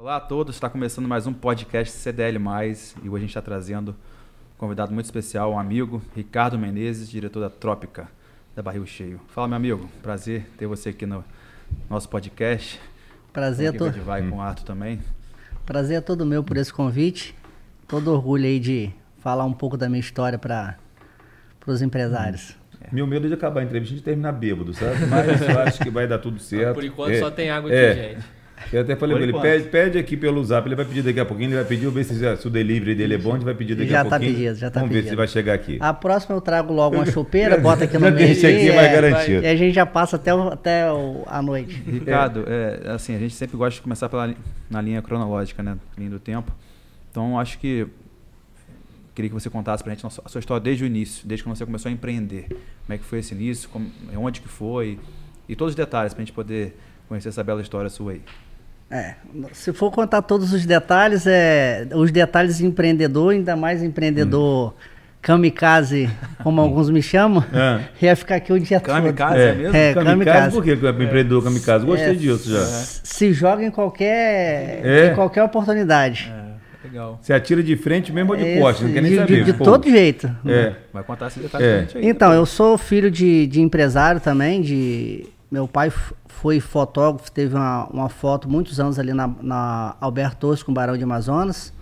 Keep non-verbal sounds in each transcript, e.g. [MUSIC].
Olá a todos, está começando mais um podcast CDL+, e hoje a gente está trazendo um convidado muito especial, um amigo, Ricardo Menezes, diretor da Trópica, da Barril Cheio. Fala, meu amigo, prazer ter você aqui no nosso podcast. Prazer é todo. Vai hum. com o Arthur também. Prazer é todo meu por esse convite. Todo orgulho aí de falar um pouco da minha história para os empresários. Hum. É. Meu medo é de acabar a entrevista e terminar bêbado, sabe? Mas eu acho que vai dar tudo [LAUGHS] certo. Por enquanto é, só tem água aqui, é. gente. Eu até falei pra ele, pede, pede aqui pelo zap, ele vai pedir daqui a pouquinho, ele vai pedir, ver se, se o delivery dele é bom, ele vai pedir daqui já a tá pouquinho. Pedido, já tá Vamos pedido. ver se vai chegar aqui. A próxima eu trago logo uma chopeira, [LAUGHS] bota aqui no meio. Esse aqui é mais garantido. E a gente já passa até, o, até o, a noite. Ricardo, é, assim, a gente sempre gosta de começar pela, na linha cronológica, né? Linha do tempo. Então, acho que queria que você contasse pra gente a sua história desde o início, desde que você começou a empreender. Como é que foi esse início, como, onde que foi, e todos os detalhes pra gente poder conhecer essa bela história sua aí. É, se for contar todos os detalhes, é, os detalhes empreendedor, ainda mais empreendedor hum. kamikaze, como alguns me chamam, é. [LAUGHS] ia ficar aqui o dia kamikaze, todo. É, é mesmo? É, kamikaze, kamikaze. por que empreendedor kamikaze? Gostei é, disso já. Se joga em qualquer, é. em qualquer oportunidade. É, legal. Você atira de frente mesmo ou de costas, não quer nem de, saber. De, de todo jeito. É. Vai contar esse detalhe é. aí. Então, eu sou filho de, de empresário também, de... Meu pai foi fotógrafo, teve uma, uma foto muitos anos ali na, na Alberto Torres com Barão de Amazonas.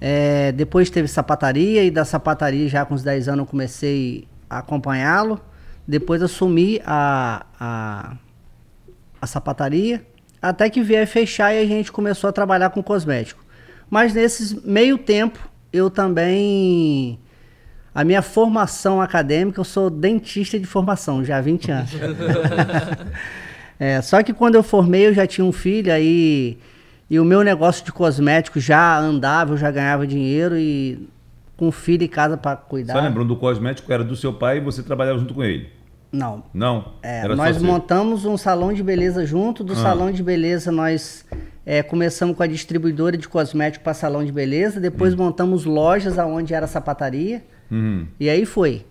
É, depois teve sapataria e da sapataria já com uns 10 anos eu comecei a acompanhá-lo. Depois assumi a, a, a sapataria, até que a fechar e a gente começou a trabalhar com cosmético. Mas nesse meio tempo eu também a minha formação acadêmica, eu sou dentista de formação, já há 20 anos. [LAUGHS] É, só que quando eu formei, eu já tinha um filho, aí. E o meu negócio de cosméticos já andava, eu já ganhava dinheiro e com filho e casa para cuidar. Só lembrando, do cosmético era do seu pai e você trabalhava junto com ele? Não. Não? É, nós montamos um salão de beleza junto. Do ah. salão de beleza, nós é, começamos com a distribuidora de cosméticos para salão de beleza. Depois hum. montamos lojas aonde era sapataria. Hum. E aí foi.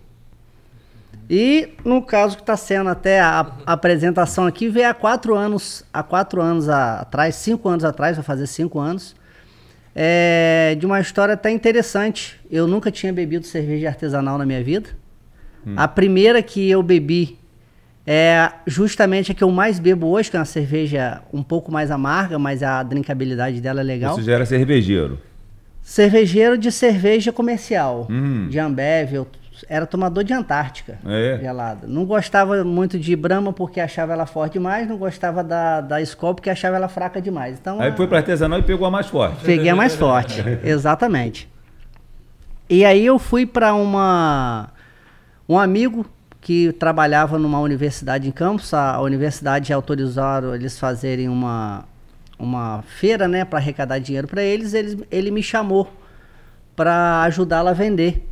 E no caso que está sendo até a, a, apresentação aqui, veio há quatro anos, há quatro anos atrás, cinco anos atrás, vai fazer cinco anos, é, de uma história até interessante. Eu nunca tinha bebido cerveja artesanal na minha vida. Hum. A primeira que eu bebi é justamente a que eu mais bebo hoje, que é uma cerveja um pouco mais amarga, mas a drinkabilidade dela é legal. Você já era cervejeiro? Cervejeiro de cerveja comercial, hum. de Ambev, eu era tomador de Antártica é. gelada. Não gostava muito de Brahma porque achava ela forte demais, não gostava da, da Skol porque achava ela fraca demais. Então, aí a... foi para artesanal e pegou a mais forte. Peguei a mais forte, [LAUGHS] exatamente. E aí eu fui para uma um amigo que trabalhava numa universidade em Campos, a universidade autorizaram eles fazerem uma uma feira, né, para arrecadar dinheiro para eles, ele, ele me chamou para ajudá-la a vender.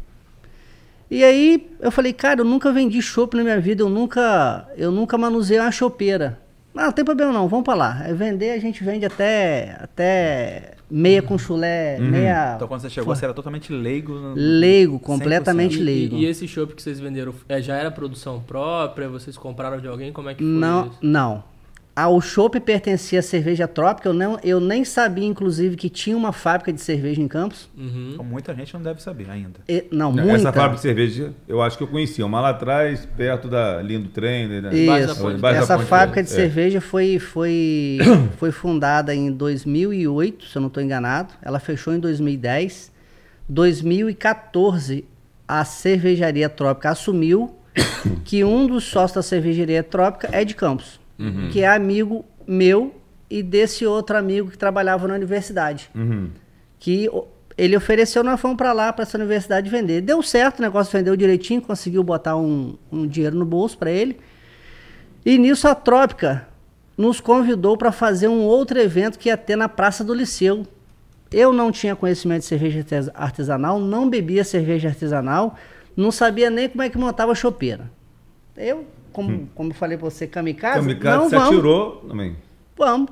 E aí eu falei, cara, eu nunca vendi chopp na minha vida, eu nunca, eu nunca manuseei uma chopeira. Não, não tem problema não, vamos para lá. É vender, a gente vende até, até meia com chulé, uhum. meia... Então quando você chegou, você era totalmente leigo? No... Leigo, completamente 100%. leigo. E, e, esse chopp que vocês venderam, é, já era produção própria? Vocês compraram de alguém? Como é que foi Não, isso? não o chopp pertencia à cerveja trópica. Eu, não, eu nem sabia, inclusive, que tinha uma fábrica de cerveja em Campos. Uhum. Então, muita gente não deve saber ainda. E, não, não, muita. Essa fábrica de cerveja, eu acho que eu conhecia. Uma lá atrás, perto da linha do trem. Né? Isso. Essa fábrica de é. cerveja foi, foi, [COUGHS] foi fundada em 2008, se eu não estou enganado. Ela fechou em 2010. 2014, a cervejaria Trópica assumiu [COUGHS] que um dos sócios da cervejaria Trópica é de Campos uhum. que é amigo meu e desse outro amigo que trabalhava na universidade. Uhum. Que ele ofereceu, nós fomos para lá, para essa universidade vender. Deu certo, o negócio vendeu direitinho, conseguiu botar um, um dinheiro no bolso para ele. E nisso a Trópica nos convidou para fazer um outro evento que ia ter na Praça do Liceu. Eu não tinha conhecimento de cerveja artesanal, não bebia cerveja artesanal, não sabia nem como é que montava chopeira. Eu como, hum. como eu falei pra você, kamikaze. Kamikaze não se vamos. atirou também. Vamos.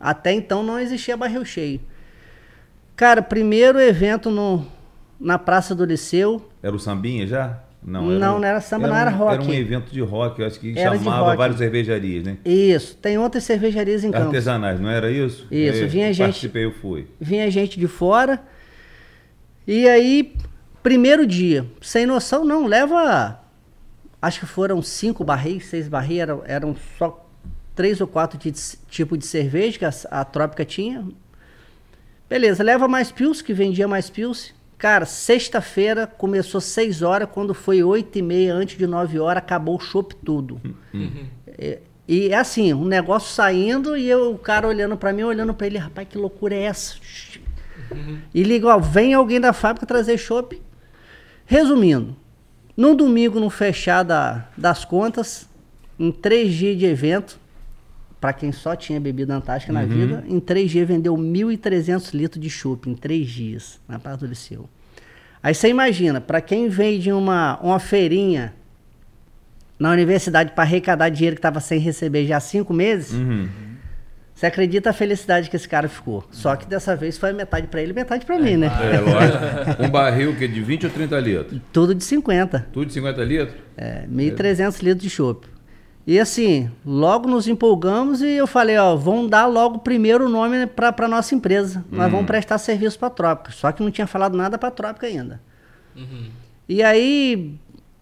Até então não existia barril cheio. Cara, primeiro evento no, na Praça do Liceu. Era o Sambinha já? Não, era, não, não era samba, era não era rock. Era um evento de rock, eu acho que era chamava várias cervejarias, né? Isso, tem outras cervejarias em Campos. Artesanais, não era isso? Isso, eu vinha gente. Participei, eu fui. Vinha gente de fora. E aí, primeiro dia, sem noção, não, leva. Acho que foram cinco barris, seis barris, eram, eram só três ou quatro tipos de cerveja que a, a Trópica tinha. Beleza, leva mais Pils, que vendia mais Pils. Cara, sexta-feira começou 6 horas, quando foi 8 e meia, antes de 9 horas, acabou o chopp tudo. Uhum. E, e é assim, um negócio saindo e eu, o cara olhando para mim, olhando para ele, rapaz, que loucura é essa? Uhum. E liga, ó, vem alguém da fábrica trazer chopp. Resumindo, no domingo, no fechar da, das contas, em três dias de evento, para quem só tinha bebida Antártica uhum. na vida, em três dias vendeu 1.300 litros de chopp, em três dias, na Praça do Liceu. Aí você imagina, para quem veio de uma, uma feirinha na universidade para arrecadar dinheiro que estava sem receber já há cinco meses, uhum. Você acredita a felicidade que esse cara ficou. Só que dessa vez foi metade para ele metade para é, mim, né? É, lógico. Um barril que de 20 ou 30 litros? Tudo de 50. Tudo de 50 litros? É, 1.300 é. litros de chopp. E assim, logo nos empolgamos e eu falei, ó, vamos dar logo primeiro o nome para nossa empresa. Nós vamos uhum. prestar serviço para Trópica. Só que não tinha falado nada para Trópica ainda. Uhum. E aí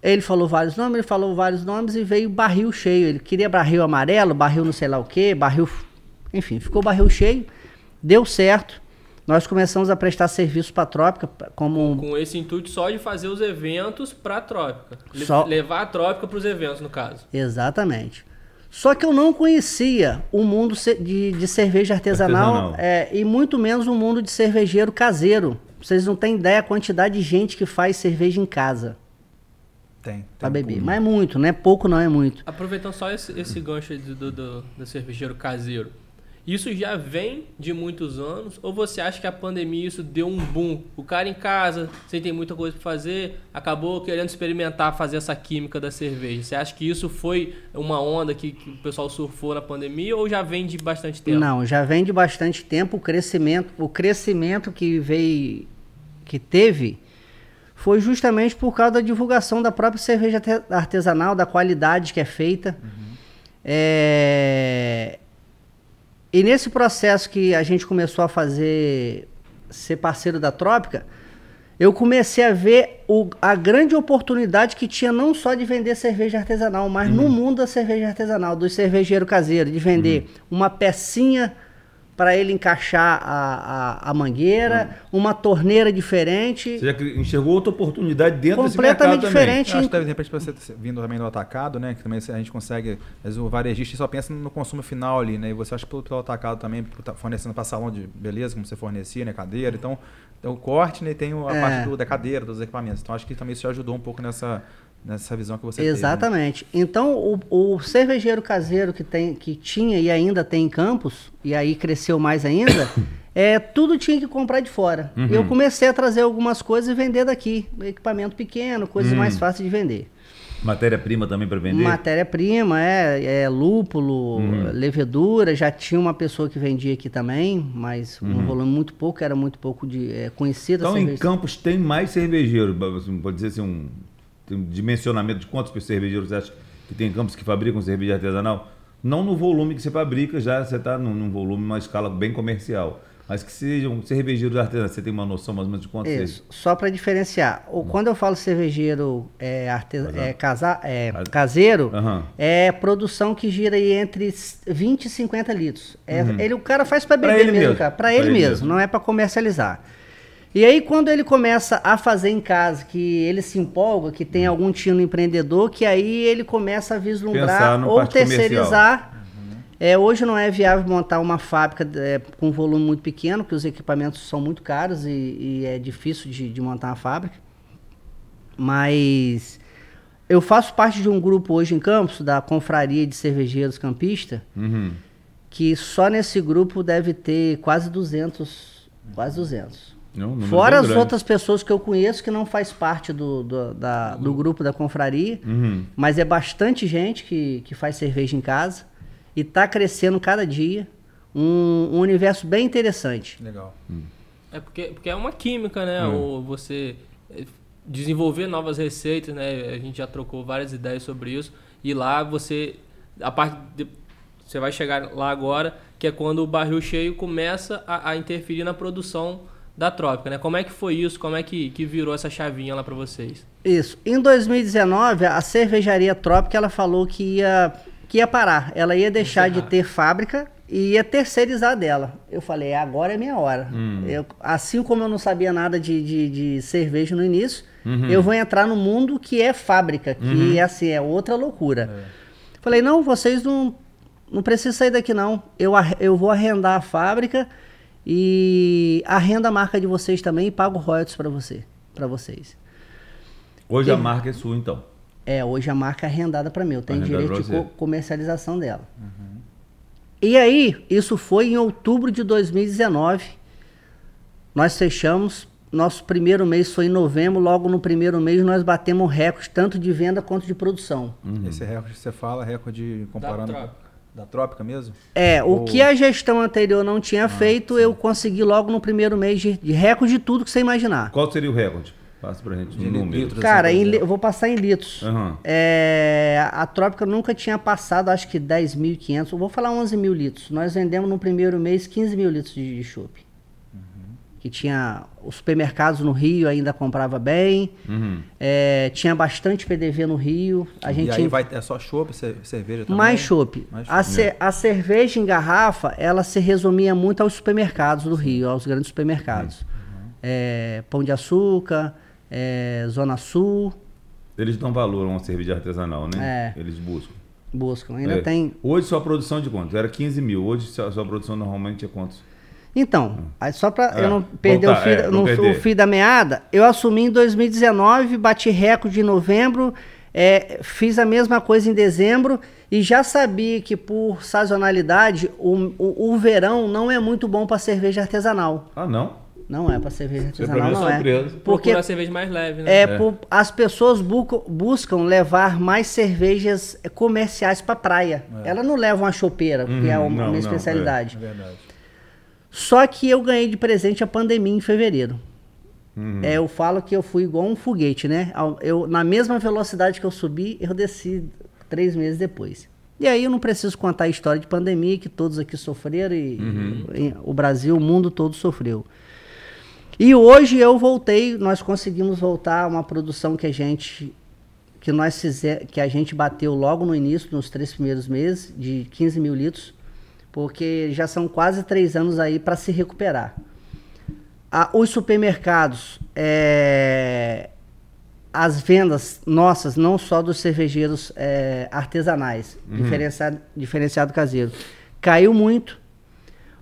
ele falou vários nomes, ele falou vários nomes e veio barril cheio. Ele queria barril amarelo, barril não sei lá o quê, barril, enfim, ficou barril cheio. Deu certo nós começamos a prestar serviço para a Trópica como com esse intuito só de fazer os eventos para a Trópica, só... levar a Trópica para os eventos no caso. Exatamente. Só que eu não conhecia o mundo de, de cerveja artesanal, artesanal. É, e muito menos o mundo de cervejeiro caseiro. Vocês não têm ideia a quantidade de gente que faz cerveja em casa. Tem. Para beber. Mas é muito, não é pouco, não é muito. Aproveitando só esse, esse gancho do, do, do cervejeiro caseiro. Isso já vem de muitos anos? Ou você acha que a pandemia isso deu um boom? O cara em casa, sem ter muita coisa para fazer, acabou querendo experimentar fazer essa química da cerveja. Você acha que isso foi uma onda que, que o pessoal surfou na pandemia ou já vem de bastante tempo? Não, já vem de bastante tempo. O crescimento, o crescimento que veio, que teve, foi justamente por causa da divulgação da própria cerveja artesanal, da qualidade que é feita. Uhum. É, e nesse processo que a gente começou a fazer, ser parceiro da Trópica, eu comecei a ver o, a grande oportunidade que tinha não só de vender cerveja artesanal, mas uhum. no mundo da cerveja artesanal, do cervejeiro caseiro, de vender uhum. uma pecinha para ele encaixar a, a, a mangueira, hum. uma torneira diferente. Você já enxergou outra oportunidade dentro completamente diferente. Também. Acho que de repente você vindo também do atacado, né? Que também a gente consegue, vezes o varejista só pensa no consumo final ali, né? E você acha pelo, pelo atacado também, fornecendo para salão de beleza, como você fornecia, né? Cadeira. Então, tem o corte, né? E tem a é. parte do, da cadeira, dos equipamentos. Então, acho que também isso ajudou um pouco nessa nessa visão que você Exatamente. Teve, né? Então, o, o, cervejeiro caseiro que, tem, que tinha e ainda tem em Campos, e aí cresceu mais ainda, [COUGHS] é, tudo tinha que comprar de fora. Uhum. Eu comecei a trazer algumas coisas e vender daqui. Equipamento pequeno, coisas uhum. mais fáceis de vender. Matéria-prima também para vender? Matéria-prima, é, é lúpulo, uhum. levedura. Já tinha uma pessoa que vendia aqui também, mas uhum. um volume muito pouco, era muito pouco de é, conhecida. Então, em Campos tem mais cervejeiro, pode dizer assim, um tem dimensionamento de quantos cervejeiros você acha que tem campos que fabricam cerveja artesanal? Não no volume que você fabrica, já você está num, num, volume, uma escala bem comercial. Mas que sejam cervejeiros artesanais, você tem uma noção mais ou menos de quantos Isso, só para diferenciar. O, quando eu falo cervejeiro é, artes, é, casa, é caseiro, uhum. é produção que gira aí entre 20 e 50 litros. É, uhum. ele, o cara faz para beber ele mesmo, Para ele, ele, mesmo, mesmo, não é para comercializar. E aí, quando ele começa a fazer em casa, que ele se empolga, que tem algum tino empreendedor, que aí ele começa a vislumbrar ou terceirizar. Uhum. É, hoje não é viável montar uma fábrica é, com volume muito pequeno, porque os equipamentos são muito caros e, e é difícil de, de, montar uma fábrica. Mas eu faço parte de um grupo hoje em Campos, da Confraria de Cervejeiros Campista, uhum. que só nesse grupo deve ter quase 200, quase 200. Não, Fora as outras pessoas que eu conheço que não faz parte do, do, da, do grupo da confraria, uhum. mas é bastante gente que, que faz cerveja em casa e está crescendo cada dia. Um, um, universo bem interessante. Legal. É porque, porque é uma química, né? Hum. Ou você desenvolver novas receitas, né? A gente já trocou várias ideias sobre isso. E lá você, a parte de, você vai chegar lá agora, que é quando o barril cheio começa a, a interferir na produção da Trópica, né? Como é que foi isso? Como é que, que virou essa chavinha lá para vocês? Isso. Em 2019, a cervejaria Trópica ela falou que ia, que ia parar. Ela ia deixar de ter fábrica e ia terceirizar dela. Eu falei, agora é minha hora. Hum. Eu, assim como eu não sabia nada de, de, de cerveja no início, eu vou entrar no mundo que é fábrica, que assim, é outra loucura. Falei, não, vocês não, não precisam sair daqui não. Eu, eu vou arrendar a fábrica e arrenda a marca de vocês também e pago royalties para você, para vocês. Hoje a marca é sua, então. É, hoje a marca é arrendada para mim. Eu tenho Arrendada direito de co- comercialização dela. E aí, isso foi em outubro de 2019. Nós fechamos. Nosso primeiro mês foi em novembro. Logo no primeiro mês nós batemos recorde tanto de venda quanto de produção. Esse recorde que você fala, recorde comparando. Da trópica mesmo? É, o Ou- que a gestão anterior não tinha feito, eu consegui logo no primeiro mês de, de recorde de tudo que você imaginar. Qual seria o recorde? Passa pra gente De um número. litros. Cara, assim, em li- exemplo. eu vou passar em litros. Aham. É, a Trópica nunca tinha passado, acho que 10.500, eu vou falar 11 mil litros. Nós vendemos no primeiro mês 15 mil litros de, de chopp. Que tinha os supermercados no Rio ainda comprava bem, Uhum. é, tinha bastante PDV no Rio. A gente e aí tinha vai, é só chopp, ce- cerveja também? mais chopp. Mais A, ce- a cerveja em garrafa, ela se resumia muito aos supermercados do Rio, aos grandes supermercados. Uhum. É, Pão de Açúcar, é, Zona Sul, Eles dão valor a uma cerveja artesanal, né? É. Eles buscam. buscam. Ainda É. tem Hoje sua produção de quanto? Era 15 mil. Hoje sua, sua produção normalmente é quantos? Então, aí só para É, eu não perder, voltar, o, fio, é, da- não no- perder. o fio da meada, eu assumi em 2019, bati recorde em novembro, é, fiz a mesma coisa em dezembro e já sabia que por sazonalidade o, o, o verão não é muito bom para cerveja artesanal. Ah, não? Não é para cerveja é artesanal, é não é. surpresa. Porque Procura a cerveja mais leve, né? é, por- as pessoas bucam- buscam levar mais cervejas comerciais para praia. Elas não levam a chopeira, que é Uhum, uma, não, minha não, especialidade. É verdade. Só que eu ganhei de presente a pandemia em fevereiro. Uhum. É, eu falo que eu fui igual um foguete, né? Eu, na mesma velocidade que eu subi, eu desci três meses depois. E aí eu não preciso contar a história de pandemia que todos aqui sofreram e, e o Brasil, o mundo todo sofreu. E hoje eu voltei, nós conseguimos voltar a uma produção que a gente que nós fizer, que a gente bateu logo no início, nos três primeiros meses, de 15 mil litros, porque já são quase três anos aí para se recuperar. Ah, os supermercados, é, as vendas nossas, não só dos cervejeiros é, artesanais, diferenciado, diferenciado caseiro, caiu muito,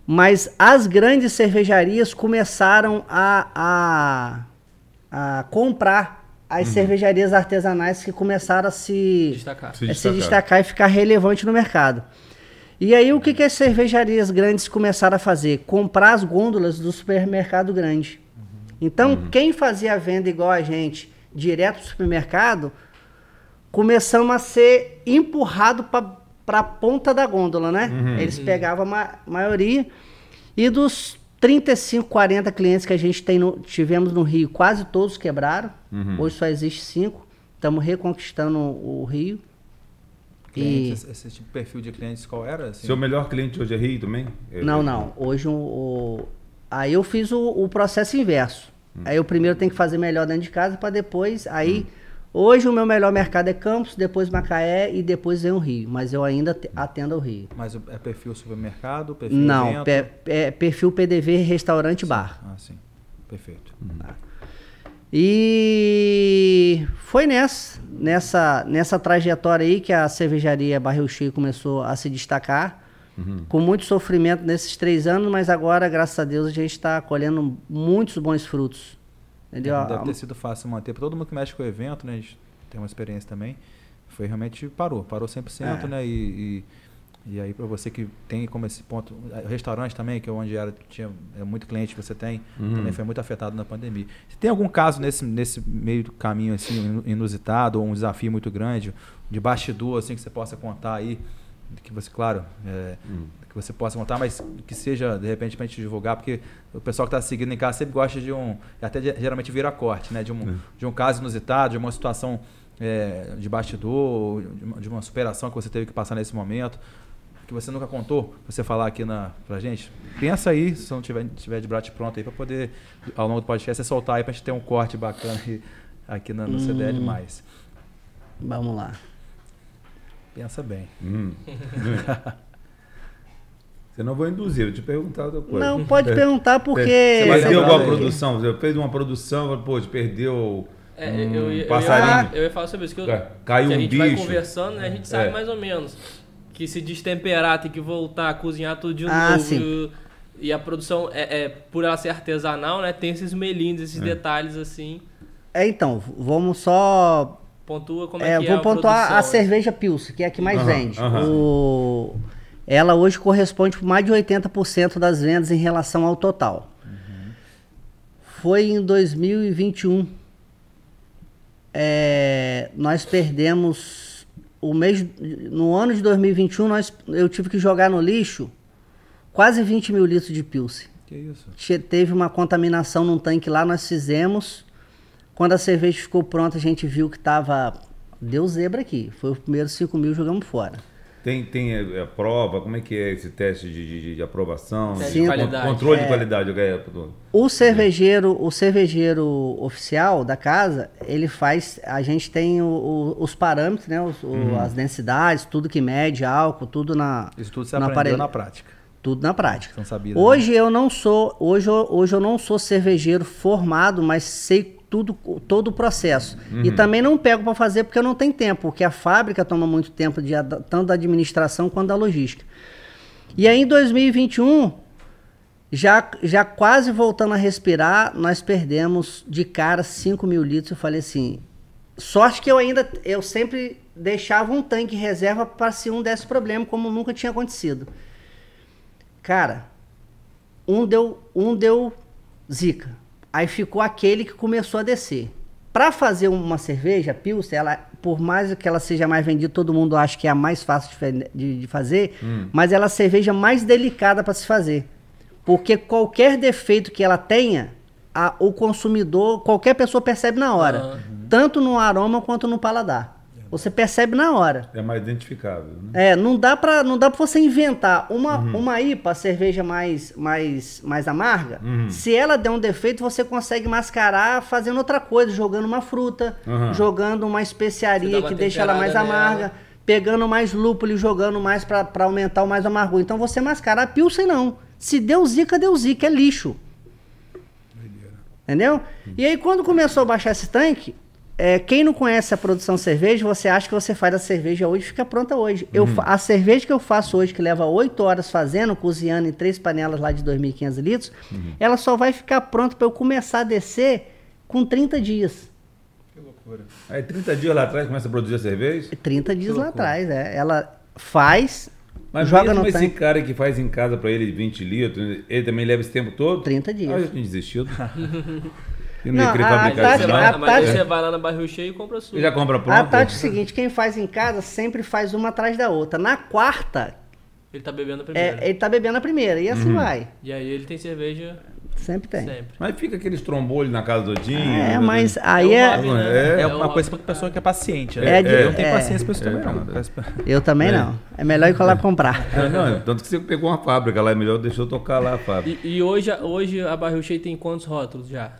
mas as grandes cervejarias começaram a, a, a comprar as cervejarias artesanais que começaram a se Destacar. Se é se destacar e ficar relevante no mercado. E aí o que, que as cervejarias grandes começaram a fazer? Comprar as gôndolas do supermercado grande. Então, quem fazia a venda igual a gente, direto do supermercado, começamos a ser empurrado para a ponta da gôndola, né? Eles pegavam a ma maioria. E dos 35, 40 clientes que a gente tem no- tivemos no Rio, quase todos quebraram. Hoje só existe cinco. Estamos reconquistando o Rio. E... Clientes, esse, esse tipo de perfil de clientes, qual era? Assim? Seu melhor cliente hoje é Rio também? É- Não, não. Hoje o, o- aí eu fiz o, o processo inverso. Aí eu primeiro tenho que fazer melhor dentro de casa para depois. Aí hoje o meu melhor mercado é Campos, depois Macaé e depois vem o Rio. Mas eu ainda te- atendo ao Rio. Mas é perfil supermercado, perfil Não, pe- é perfil PDV restaurante bar. Ah, sim. Perfeito. E foi nessa, nessa, nessa trajetória aí que a cervejaria Barril Cheio começou a se destacar. Com muito sofrimento nesses três anos, mas agora, graças a Deus, a gente está colhendo muitos bons frutos. Entendeu? Não deve ter sido fácil manter. Para todo mundo que mexe com o evento, né? A gente tem uma experiência também. Foi realmente parou, parou 100%, É. né? E, e, e aí para você que tem como esse ponto, eh, restaurante também, que é onde era, tinha é muito cliente que você tem, também foi muito afetado na pandemia. Se tem algum caso nesse, nesse meio do caminho assim inu- inusitado ou um desafio muito grande, de bastidor assim que você possa contar aí, que você, claro, é, hum. que você possa contar, mas que seja, de repente, para a gente divulgar, porque o pessoal que está seguindo em casa sempre gosta de um, até geralmente vira corte, né? De um, é. de um caso inusitado, de uma situação é, de bastidor, de uma, de uma superação que você teve que passar nesse momento que você nunca contou, você falar aqui na, pra gente? Pensa aí, se não tiver, tiver de brate pronto aí, para poder, ao longo do podcast, você soltar aí pra gente ter um corte bacana aí, aqui no, no hum. CDL+. Vamos lá. Pensa bem. Hum. [LAUGHS] Você não vou induzir, eu te perguntar outra coisa. Não, pode é. perguntar [LAUGHS] porque. Você perdeu alguma produção? Você fez uma produção, pô, perdeu. É, um eu, eu, passarinho. Eu ia, eu ia falar sobre isso. Que, eu, Caiu que um a gente bicho. vai conversando, né? A gente sabe é. mais ou menos que se destemperar, tem que voltar a cozinhar tudo de ah, novo. Sim. E a produção, é, é, por ela ser artesanal, né? Tem esses melindres, esses é. detalhes assim. É, então, vamos só Pontua como é, é que vou é a pontuar a cerveja Pilsen, que é a que mais vende. O... Ela hoje corresponde por mais de 80% das vendas em relação ao total. Uhum. Foi em 2021. É, nós perdemos o mês. No ano de 2021, nós, eu tive que jogar no lixo quase 20 mil litros de Pilsen. Que isso? Teve uma contaminação num tanque lá, nós fizemos quando a cerveja ficou pronta, a gente viu que tava. Deu zebra aqui. Foi os primeiros 5 mil jogamos fora. Tem, tem a, é, a, é, prova? Como é que é esse teste de, de, de aprovação? Sim, de qualidade. Controle é, de qualidade. O cervejeiro, o cervejeiro oficial da casa, ele faz. A gente tem o, o, os parâmetros, né? Os, uhum. As densidades, tudo que mede álcool, tudo na. Isso tudo você aprendeu aparelho. na prática. Tudo na prática. Sabia, hoje né? eu não sou, hoje, hoje eu não sou cervejeiro formado, mas sei tudo, todo o processo. Uhum. E também não pego para fazer porque eu não tenho tempo, porque a fábrica toma muito tempo, de, tanto da administração quanto da logística. E aí em 2021, já, já quase voltando a respirar, nós perdemos de cara 5 mil litros. Eu falei assim, sorte que eu ainda, eu sempre deixava um tanque reserva para se um desse problema, como nunca tinha acontecido. Cara, um deu, um deu zica. Aí ficou aquele que começou a descer. Para fazer uma cerveja, Pilsen, ela, por mais que ela seja mais vendida, todo mundo acha que é a mais fácil de, de, de fazer, hum. mas ela é a cerveja mais delicada para se fazer. Porque qualquer defeito que ela tenha, a, o consumidor, qualquer pessoa percebe na hora. Uhum. Tanto no aroma quanto no paladar. Você percebe na hora. É mais identificável. Né? É, não dá para não dá para você inventar uma uhum. uma IPA, cerveja mais mais mais amarga. Uhum. Se ela der um defeito, você consegue mascarar fazendo outra coisa, jogando uma fruta, uhum. jogando uma especiaria que deixa ela mais amarga, pegando mais lúpulo e jogando mais para aumentar o mais amargo. Então você mascara a pilsen não. Se deu zica, deu zica, é lixo. Entendeu? E aí quando começou a baixar esse tanque, é, quem não conhece a produção de cerveja, você acha que você faz a cerveja hoje fica pronta hoje. Eu, uhum. a cerveja que eu faço hoje, que leva 8 horas fazendo, cozinhando em três panelas lá de 2.500 litros, uhum. ela só vai ficar pronta para eu começar a descer com 30 dias. Que loucura. Aí 30 dias lá atrás começa a produzir a cerveja? 30 dias lá atrás, é. Ela faz, mas joga no esse tanque. cara que faz em casa para ele 20 litros, ele também leva esse tempo todo? 30 dias. Ah, eu tinha desistido. [LAUGHS] E não, não querer fabricar isso, a Mas você vai lá na barril cheio e compra sua. E já compra pronto? A tática é o seguinte, quem faz em casa sempre faz uma atrás da outra. Na quarta... Ele tá bebendo a primeira. É, ele tá bebendo a primeira, e assim uhum. vai. E aí ele tem cerveja... Sempre tem. Sempre. Mas fica aqueles trombolhos na casa do Dinho. É, né? mas aí é. É, né? é, é uma coisa para pessoa que é paciente. Né? É, de, eu não tenho paciência para isso também, não. Eu também não. É melhor ir lá comprar. não, tanto que você pegou uma fábrica lá, é melhor deixou tocar lá a fábrica. E, e hoje, hoje a Barril Cheio tem quantos rótulos já?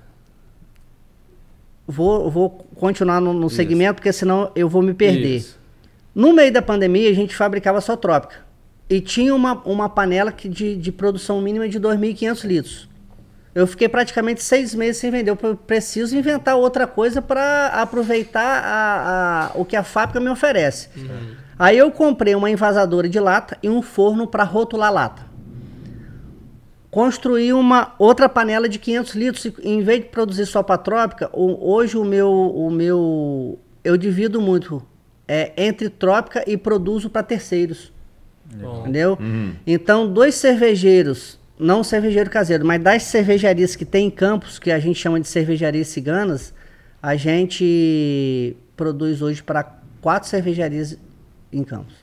Vou, vou continuar no, no segmento, porque senão eu vou me perder. Isso. No meio da pandemia, a gente fabricava só trópica. E tinha uma, uma panela que de, de produção mínima de 2.500 litros. Eu fiquei praticamente seis meses sem vender. Eu preciso inventar outra coisa para aproveitar a, a, o que a fábrica me oferece. Uhum. Aí eu comprei uma envasadora de lata e um forno para rotular lata construir uma outra panela de 500 litros. Em vez de produzir só para trópica, hoje o meu, o meu eu divido muito é, entre trópica e produzo para terceiros. Bom. Entendeu? Uhum. Então, dois cervejeiros, não cervejeiro caseiro, mas das cervejarias que tem em campos, que a gente chama de cervejarias ciganas, a gente produz hoje para quatro cervejarias em campos.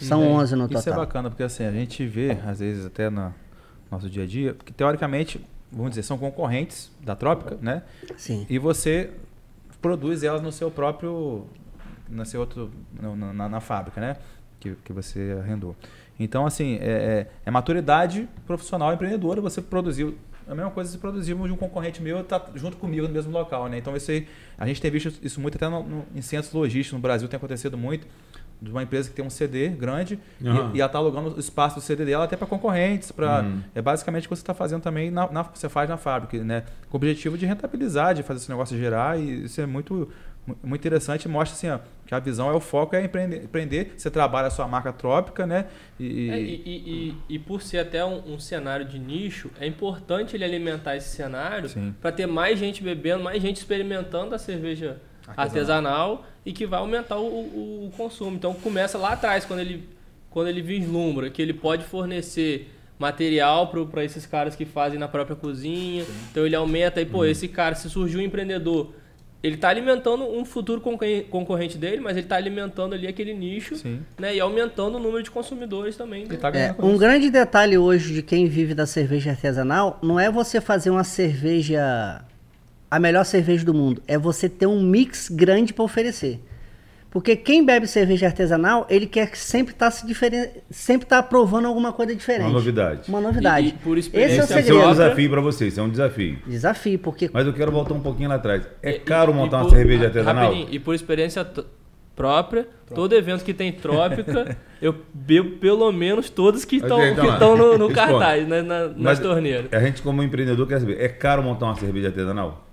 São É, 11 no Isso é total. bacana, porque assim, a gente vê, às vezes, até no nosso dia a dia, que teoricamente, vamos dizer, são concorrentes da Trópica, né? Sim. E você produz elas no seu próprio. No seu outro, no- na, na fábrica, né? Que, que você arrendou. Então, assim, é, é- é maturidade profissional empreendedora você produziu. A mesma coisa se produzir de um concorrente meu tá junto comigo no mesmo local, né? Então, esse, a gente tem visto isso muito até no, no- em centros logísticos no Brasil, tem acontecido muito de uma empresa que tem um CD grande e- Aham. e, ela está alugando o espaço do CD dela até para concorrentes, para Uhum. é basicamente o que você está fazendo também na, na- você faz na fábrica, né? Com o objetivo de rentabilizar, de fazer esse negócio girar e isso é muito mu- muito interessante, e mostra assim, ó, que a visão é o foco é empreender, empreender você trabalha a sua marca trópica, né? E, É, e, e- e- e por ser até um, um cenário de nicho, é importante ele alimentar esse cenário para ter mais gente bebendo, mais gente experimentando a cerveja Artesanal. artesanal, e que vai aumentar o, o- o consumo. Então começa lá atrás, quando ele, quando ele vislumbra que ele pode fornecer material para esses caras que fazem na própria cozinha. Então ele aumenta e, pô, Uhum. esse cara, se surgiu um empreendedor, ele está alimentando um futuro concorre- concorrente dele, mas ele está alimentando ali aquele nicho Sim. né, e aumentando o número de consumidores também. né? tá É, um grande detalhe hoje de quem vive da cerveja artesanal não é você fazer uma cerveja, a melhor cerveja do mundo, é você ter um mix grande para oferecer. Porque quem bebe cerveja artesanal, ele quer sempre estar se diferen... sempre tá provando alguma coisa diferente. Uma novidade. Uma novidade. E- e por Esse é o experiência Esse é um segredo. desafio para vocês, isso é um desafio. Desafio, porque Mas eu quero voltar um pouquinho lá atrás. É E- caro e- montar e uma por- cerveja artesanal? rapidinho, e por experiência própria, todo evento que tem trópica, eu bebo pelo menos todos que estão então, no, no cartaz, né, na, nas torneiras. A gente, como empreendedor, quer saber: é caro montar uma cerveja artesanal?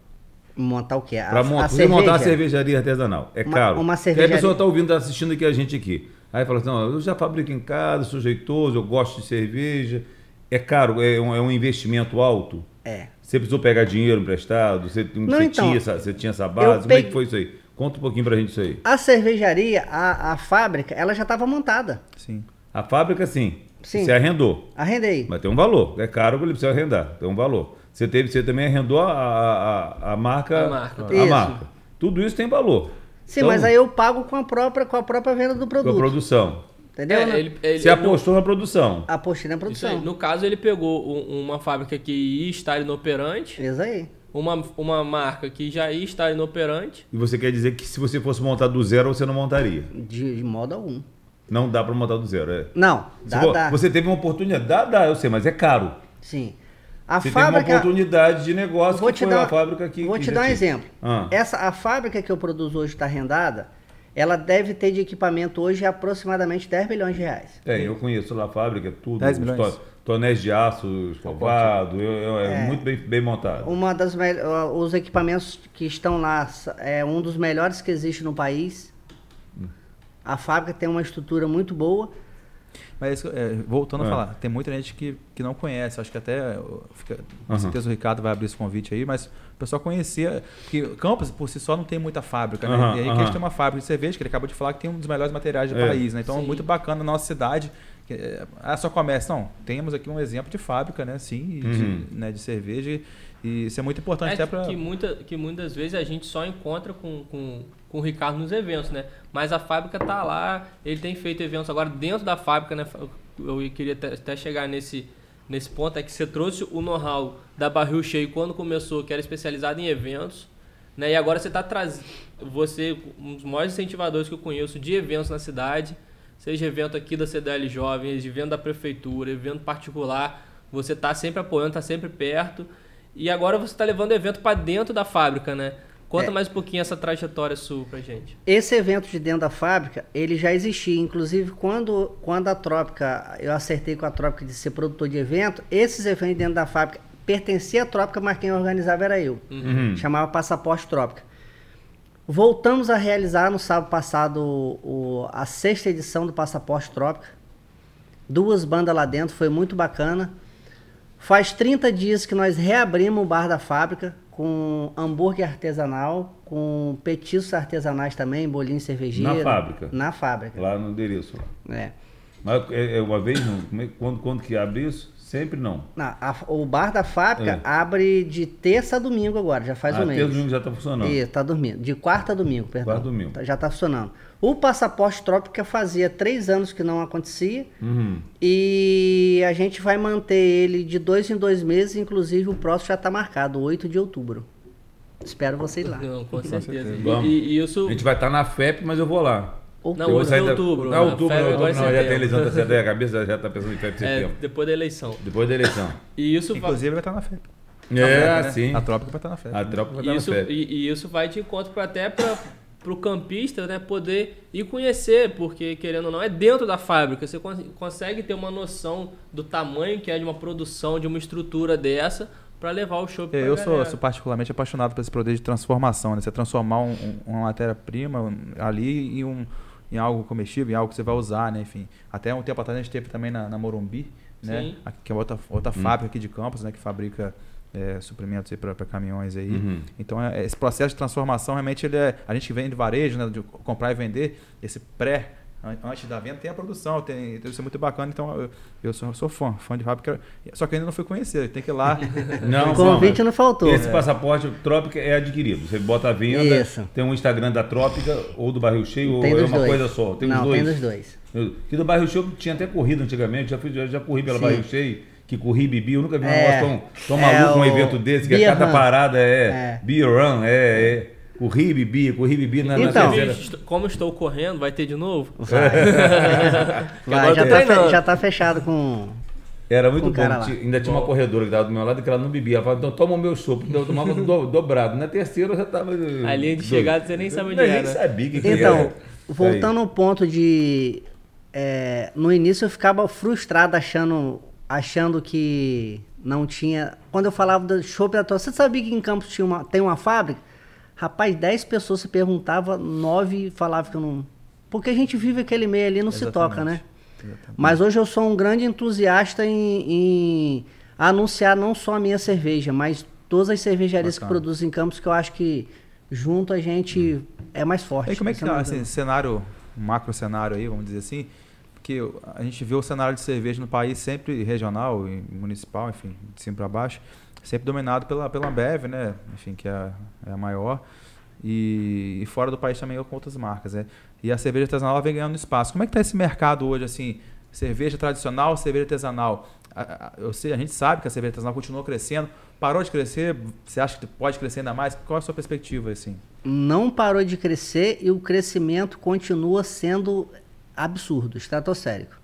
Montar o quê? A, Para a montar, montar uma cervejaria artesanal. É Uma- caro. uma cervejaria- a pessoa está ouvindo, está assistindo aqui a gente aqui. Aí fala assim: não, eu já fabrico em casa, sou jeitoso, eu gosto de cerveja. É caro, é um, é um investimento alto. É. Você precisou pegar dinheiro emprestado? Você, Não, você então, tinha, essa, você tinha essa base? Como é que foi isso aí? Conta um pouquinho pra gente isso aí. A cervejaria, a, a fábrica, ela já estava montada. Sim. A fábrica, sim. Sim. Você arrendou. Arrendei. Mas tem um valor. É caro que ele precisa arrendar. Tem um valor. Você, teve, você também arrendou a, a, a- marca. A marca. a Isso. marca. Tudo isso tem valor. Sim, Então, mas aí eu pago com a própria, com a própria venda do Com a produto. produção. Entendeu? É, né? ele- ele- Você ele não- apostou na produção. Apostei na Isso produção. aí. No caso, ele pegou um- uma fábrica que ia estar inoperante, Isso aí. uma, uma marca que já ia estar inoperante. E você quer dizer que se você fosse montar do zero, você não montaria. De, de modo algum. Não dá pra montar do zero. É. Não, dá, vo- dá. Você teve uma oportunidade. Dá, dá, eu sei, mas é caro. Sim. A você teve uma fábrica. oportunidade de negócio Vou que te foi dar, a fábrica que. vou que te dar um tinha. exemplo. Ah. Essa, a fábrica que eu produzo hoje está arrendada, ela deve ter de equipamento hoje aproximadamente 10 milhões de reais. Tem, eu conheço lá a fábrica, é tudo. 10 os milhões. to- tonéis de aço escovado, é, É. muito bem, bem montado. Uma das os equipamentos que estão lá é um dos melhores que existe no país. A fábrica tem uma estrutura muito boa. Mas isso, é, voltando É. a falar, tem muita gente que, que não conhece. Acho que até, ó, fica, com Aham. certeza o Ricardo vai abrir esse convite aí, mas o pessoal conhecia. Porque Campos, por si só, não tem muita fábrica, né? Aham, e aí que a gente tem uma fábrica de cerveja, que ele acabou de falar que tem um dos melhores materiais do É. país, né? Então, Sim. muito bacana na nossa cidade. que, é, Ah, só comércio. Não, temos aqui um exemplo de fábrica, né? Sim, e Uhum. de, né, de cerveja. E isso é muito importante É até para. que, muita, que muitas vezes a gente só encontra com, com, com o Ricardo nos eventos, né? Mas a fábrica tá lá, ele tem feito eventos agora dentro da fábrica, né? Eu queria até, chegar nesse, nesse ponto, é que você trouxe o know-how da Barril Cheio quando começou, que era especializado em eventos, né? E agora você está trazendo, você, um dos maiores incentivadores que eu conheço de eventos na cidade, seja evento aqui da CDL Jovem, evento da prefeitura, evento particular, você está sempre apoiando, está sempre perto. E agora você está levando o evento para dentro da fábrica, né? Conta É. mais um pouquinho essa trajetória sua pra gente. Esse evento de dentro da fábrica, ele já existia. Inclusive, quando, quando a Trópica, eu acertei com a Trópica de ser produtor de evento, esses eventos dentro da fábrica pertencia à Trópica, mas quem organizava era eu. Uhum. Chamava Passaporte Trópica. Voltamos a realizar no sábado passado o- o- a sexta edição do Passaporte Trópica. Duas bandas lá dentro, foi muito bacana. Faz 30 dias que nós reabrimos o bar da fábrica com hambúrguer artesanal, com petiscos artesanais também, bolinho cervejeiro. Na fábrica? Na fábrica. Lá no endereço. Lá. É. Mas é, é uma vez, não? É- quando, quando que abre isso? Sempre não. Na- a- o bar da fábrica É. abre de terça a domingo agora, já faz um Até mês. o domingo já está funcionando. Isso, tá dormindo. De quarta a domingo, perdão. Quarta a domingo. Tá- Já tá funcionando. O passaporte trópica fazia três anos que não acontecia. Uhum. E a gente vai manter ele de dois em dois meses, inclusive o próximo já está marcado, 8 de outubro. Espero vocês lá. Não, com certeza. certeza. E- Vamos. E, e isso. A gente vai estar na FEP, mas eu vou lá. Não, hoje é da- outubro, Não, né? outubro, agora outubro, é não, já tem setembro. eleição, tá certo, [LAUGHS] a cabeça já está pensando em FEP em É, setembro. depois da eleição. Depois da eleição. E isso vai. Inclusive vai estar na FEP. É, né? sim. A Trópica vai estar na FEP. A tropa vai estar Isso, na FEP. e, e isso vai de encontro pra, até para o campista né, poder ir conhecer, porque querendo ou não, é dentro da fábrica. Você con- consegue ter uma noção do tamanho que é de uma produção, de uma estrutura dessa, para levar o show É, eu sou, sou particularmente apaixonado por esse poder de transformação, né? Você transformar um- um- uma matéria-prima ali em, um, em algo comestível, em algo que você vai usar, né? Enfim, até um tempo atrás a gente teve também na, na Morumbi, né? Sim. Aqui, que é outra, outra fábrica aqui de Campos, né? Que fabrica é, suprimentos para caminhões aí. Uhum. Então, é, esse processo de transformação, realmente, ele é, a gente vende varejo, né? De comprar e vender, esse pré... an- Antes da venda tem a produção, tem, então isso é muito bacana. Então eu, eu sou, sou fã, fã de fábrica. Só que eu ainda não fui conhecer, tem que ir lá. [LAUGHS] Não, O convite vamos. não faltou. Esse passaporte Trópica é adquirido. Você bota a venda, Isso. tem um Instagram da Trópica ou do Barril Cheio, Tem ou é uma dois. coisa só? Tem não, os dois? tem dos dois. Que do Barril Cheio tinha até corrida antigamente, já, fui, já, já corri pela Sim. Barril Cheio, que corri bebi. Eu nunca vi um É. negócio tão, tão É maluco um o evento desse, que a cada Run. parada é, É. beer run, é, é corri bebi, corri e bebi na, na Então. terceira. Estou- Como estou correndo, vai ter de novo? Vai, [LAUGHS] agora já, tá fe- já tá fechado com. Era muito Com o bom. cara lá. Ainda tinha uma corredora que estava do meu lado que ela não bebia. Ela falava, então toma o meu chopp. Então eu tomava do- dobrado. Na terceira eu já estava. [LAUGHS] A linha de chegada você nem sabe onde eu é, nem sabia o que, que Então, era. voltando ao ponto de. é, no início eu ficava frustrado achando, achando que não tinha. Quando eu falava do chopp da tua, você sabia que em Campos tinha uma, tem uma fábrica? Rapaz, 10 pessoas se perguntavam, 9 falavam que eu não. Porque a gente vive aquele meio ali, não se toca, né? Mas hoje eu sou um grande entusiasta em, em anunciar não só a minha cerveja, mas todas as cervejarias que Bacana. produzem em Campos, que eu acho que junto a gente é mais forte. E como é que tá uma esse das- cenário, macro cenário aí, vamos dizer assim? Porque a gente vê o cenário de cerveja no país sempre regional municipal, enfim, de cima para baixo, sempre dominado pela, pela Ambev, né? Enfim, que é a, é a maior. E, e fora do país também com outras marcas, né? E a cerveja artesanal vem ganhando espaço. Como é que tá esse mercado hoje, assim? Cerveja tradicional, cerveja artesanal? A- eu sei, a gente sabe que a cerveja artesanal continuou crescendo. Parou de crescer? Você acha que pode crescer ainda mais? Qual é a sua perspectiva, assim? não parou de crescer e o crescimento continua sendo absurdo, estratosférico.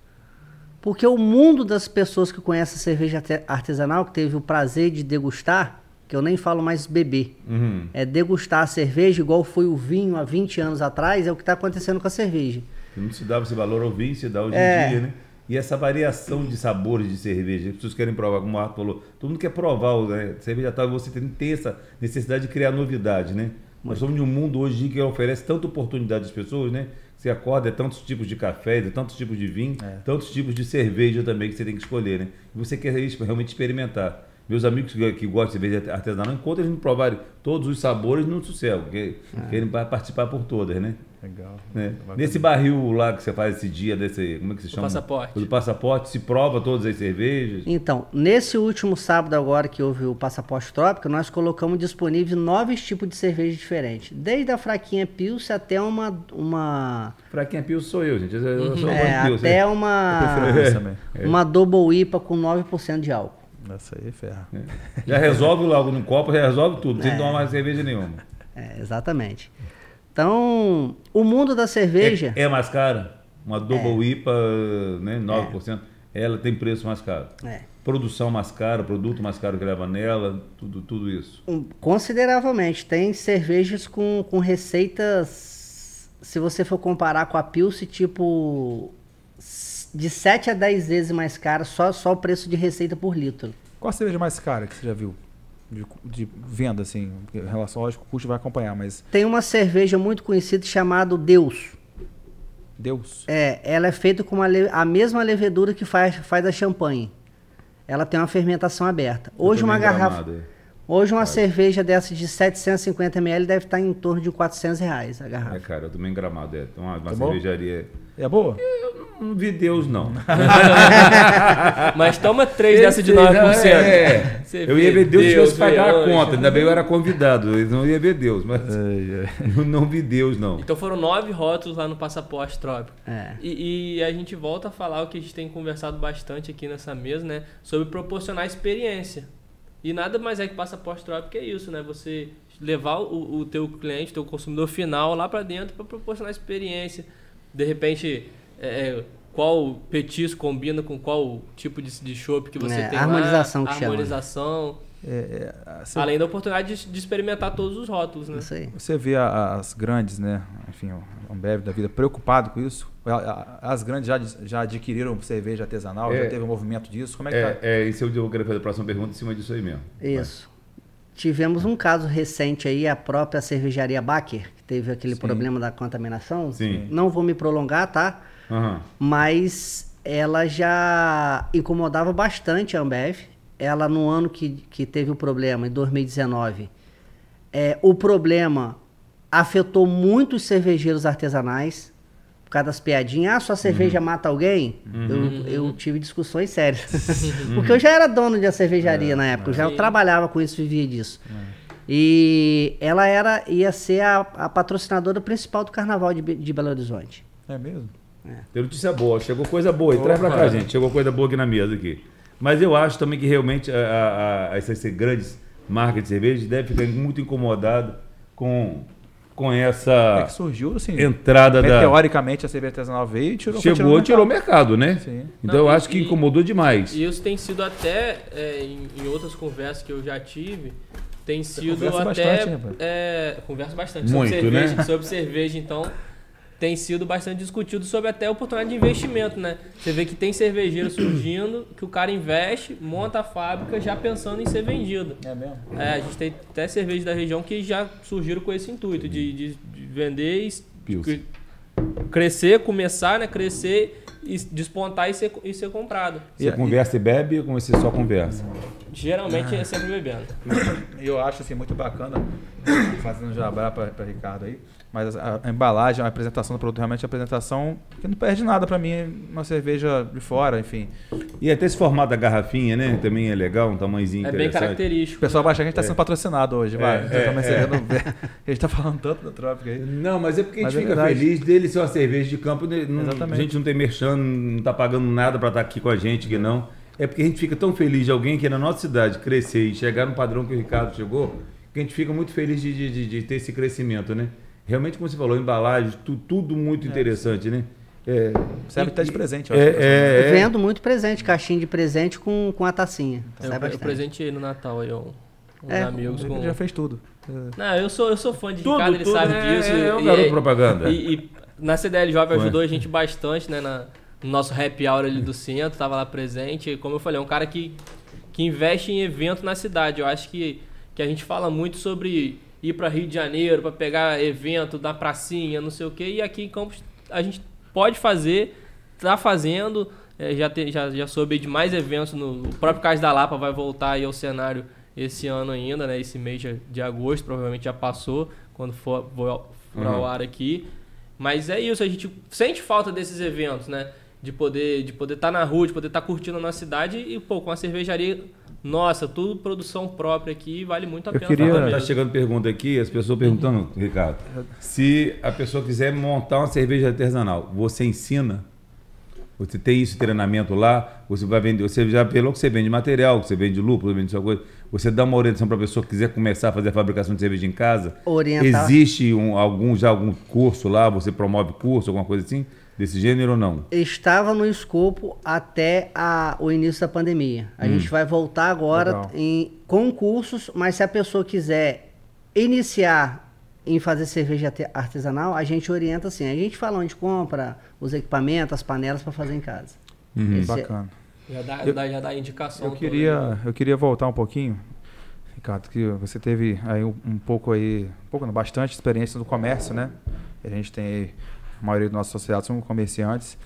Porque o mundo das pessoas que conhecem a cerveja arte- artesanal, que teve o prazer de degustar, que eu nem falo mais beber, Uhum. é degustar a cerveja igual foi o vinho há 20 anos atrás, é o que está acontecendo com a cerveja. Não se dava esse valor ao vinho, se dá hoje É. em dia, né? E essa variação de sabores de cerveja, as pessoas querem provar, como o Arthur falou, todo mundo quer provar, o, né? cerveja tal, você tem, tem essa necessidade de criar novidade, né? Nós somos de um mundo hoje que oferece tanta oportunidade às pessoas, né? Você acorda, é tantos tipos de café, é tantos tipos de vinho, tantos tipos de cerveja também que você tem que escolher, né? E você quer isso, realmente experimentar. Meus amigos que, que gostam de cerveja artesanal, enquanto eles não provarem todos os sabores, não sossego, porque querem pa- participar por todas, né? Legal. né? Nesse barril lá que você faz esse dia, desse, como é que se chama? passaporte. O do passaporte, se prova todas as cervejas. Então, nesse último sábado agora que houve o Passaporte Trópico, nós colocamos disponível nove tipos de cerveja diferentes. Desde a fraquinha Pilsen até uma... uma Fraquinha Pio sou eu, gente. Eu eu sou é, um Pio, até Eu uma... isso também. Uma Double IPA com 9% de álcool. Essa aí ferra. Já resolve logo no copo, já resolve tudo, sem tomar mais cerveja nenhuma. É, exatamente. Então, o mundo da cerveja... É, é mais cara? Uma Double IPA, né, 9%, ela tem preço mais caro. É. Produção mais cara, produto mais caro que leva nela, tudo, tudo isso. Consideravelmente. Tem cervejas com, com receitas, se você for comparar com a Pilsen, tipo de 7 a 10 vezes mais cara, só, só o preço de receita por litro. Qual a cerveja mais cara que você já viu? De, de venda, assim. Em relação, lógico, o custo vai acompanhar, mas Tem uma cerveja muito conhecida chamada Deus. Deus. É, ela é feita com uma le- a mesma levedura que faz, faz a champanhe. Ela tem uma fermentação aberta. Hoje uma garrafa, Gramado, é. Hoje uma cerveja dessa de 750 ml deve estar em torno de 400 reais a É, garrafa. cara, eu também em gramado. É uma, uma Tá cervejaria. É boa? Não vi Deus, não. [LAUGHS] Mas toma três dessa de 9%. É. Você Eu ia ver Deus se Deus, tivesse pagar vê a conta. Ainda bem eu era convidado. Eu não ia ver Deus, mas É, [LAUGHS] eu não vi Deus, não. Então foram nove rótulos lá no Passaporte Trópico. É. E, e a gente volta a falar o que a gente tem conversado bastante aqui nessa mesa, né? Sobre proporcionar experiência. E nada mais é que passaporte trópico que é isso, né? Você levar o, o teu cliente, o teu consumidor final lá para dentro para proporcionar experiência. De repente, é, é, qual petisco combina com qual tipo de, de chopp que você É, tem harmonização lá. que chama. Harmonização. é, é, você, Além da oportunidade de, de experimentar todos os rótulos, né? Isso aí. você vê a- as grandes, né? Enfim, o Ambev da vida preocupado com isso. As grandes já, já adquiriram cerveja artesanal, É. já teve um movimento disso. Como é que tá? É, é, isso eu querer fazer a próxima pergunta em cima disso aí mesmo. Isso. Tivemos um caso recente aí, a própria cervejaria Baker, que teve aquele Sim. problema da contaminação. Sim. Não vou me prolongar, tá? Aham. Mas ela já incomodava bastante a Ambev. Ela, no ano que, que teve o problema, em 2019, é, o problema afetou muitos cervejeiros artesanais, por causa das piadinhas. Ah, sua cerveja mata alguém? Eu, eu tive discussões sérias. [LAUGHS] [LAUGHS] Porque eu já era dono de uma cervejaria na época, eu já Sim. trabalhava com isso, vivia disso. E ela era, ia ser a, a patrocinadora principal do Carnaval de, de Belo Horizonte. É mesmo? Tem notícia boa, chegou coisa boa. E traz pra cá, gente. Chegou coisa boa aqui na mesa aqui. Mas eu acho também que realmente a, a- a- essas grandes marcas de cerveja devem ficar muito incomodadas com, com É essa que surgiu, assim, entrada da. meteoricamente a cerveja artesanal veio e tirou Chegou e tirou o mercado. né? Sim. Então Não, eu e- acho que e- incomodou demais. E isso tem sido até, é, em, em outras conversas que eu já tive, tem sido conversa até... bastante, né, é, converso bastante Muito, sobre cerveja, né? sobre cerveja, então tem sido bastante discutido sobre até a oportunidade de investimento, né? Você vê que tem cervejeiro surgindo, que o cara investe, monta a fábrica já pensando em ser vendido. É mesmo? É, a gente tem até cervejas da região que já surgiram com esse intuito de, de- de vender e crescer, começar, né? Crescer e despontar e ser, e ser comprado. Você E- conversa e bebe ou você só conversa? Geralmente é sempre bebendo. Eu acho assim muito bacana, fazendo jabá para Ricardo aí, mas a, a embalagem, a apresentação do produto, realmente a apresentação que não perde nada para mim, uma cerveja de fora, enfim. E até esse formato da garrafinha, né? Também é legal, um tamanhozinho É bem interessante. O característico. pessoal vai achar que a gente está sendo patrocinado hoje, vai. é, Tá, mas é. você não vê. A gente tá falando tanto do Trópico aí. Não, mas é porque a Mas gente é fica verdade. feliz dele ser uma cerveja de campo. né? Não- a Exatamente. gente não tem merchan, não tá pagando nada para estar aqui com a gente, que não. É porque a gente fica tão feliz de alguém que é na nossa cidade crescer e chegar no padrão que o Ricardo chegou, que a gente fica muito feliz de, de- de- de ter esse crescimento, né? Realmente, como você falou, embalagem, tu- tudo muito interessante, né? É, Serve até de presente, eu é, acho. é, é. Vendo muito presente, caixinha de presente com, com a tacinha. Eu, Sai eu bastante. presenteei no Natal aí, um, uns É, amigos com. Já fez tudo. É. Não, eu sou, eu sou fã de Tudo, Ricardo, ele tudo, sabe é, disso. é um e- garoto e- propaganda. E, e na CDL Jovem ajudou a gente bastante, né? na- no nosso happy hour ali do centro, tava lá presente. E como eu falei, é um cara que, que investe em evento na cidade. Eu acho que, que a gente fala muito sobre ir para Rio de Janeiro, para pegar evento da pracinha, não sei o quê. E aqui em Campos a gente pode fazer, tá fazendo. é, já, te, já, já soube de mais eventos. No, o próprio Cais da Lapa vai voltar aí ao cenário esse ano ainda, né? Esse mês de, agosto, provavelmente já passou, quando for, for, for ao Uhum. ar aqui. Mas é isso, a gente sente falta desses eventos, né? De poder de poder estar na rua, de poder estar curtindo na cidade e, pô, com a cervejaria, nossa, tudo produção própria aqui, vale muito a Eu pena. queria- tá Tá mesmo. chegando pergunta aqui, as pessoas perguntando, Ricardo, se a pessoa quiser montar uma cerveja artesanal, você ensina? Você tem isso treinamento lá? Você vai vender, você já pelo que você vende material, que você vende lúpulo, vende sua coisa. Você dá uma orientação para a pessoa que quiser começar a fazer a fabricação de cerveja em casa? Orientar. Existe um, algum já algum curso lá? Você promove curso, alguma coisa assim desse gênero ou não? Estava no escopo até a- o início da pandemia. A Hum. gente vai voltar agora Legal. em concursos, mas se a pessoa quiser iniciar em fazer cerveja arte- artesanal, a gente orienta assim. A gente fala onde compra os equipamentos, as panelas para fazer em casa. Esse é- Bacana. Já dá, Eu- dá- já dá indicação. Eu toda, queria, né? eu queria voltar um pouquinho, Ricardo, que você teve aí um, um pouco aí, um pouco, não, bastante experiência no comércio, né? A gente tem aí, a maioria dos nossos associados são comerciantes.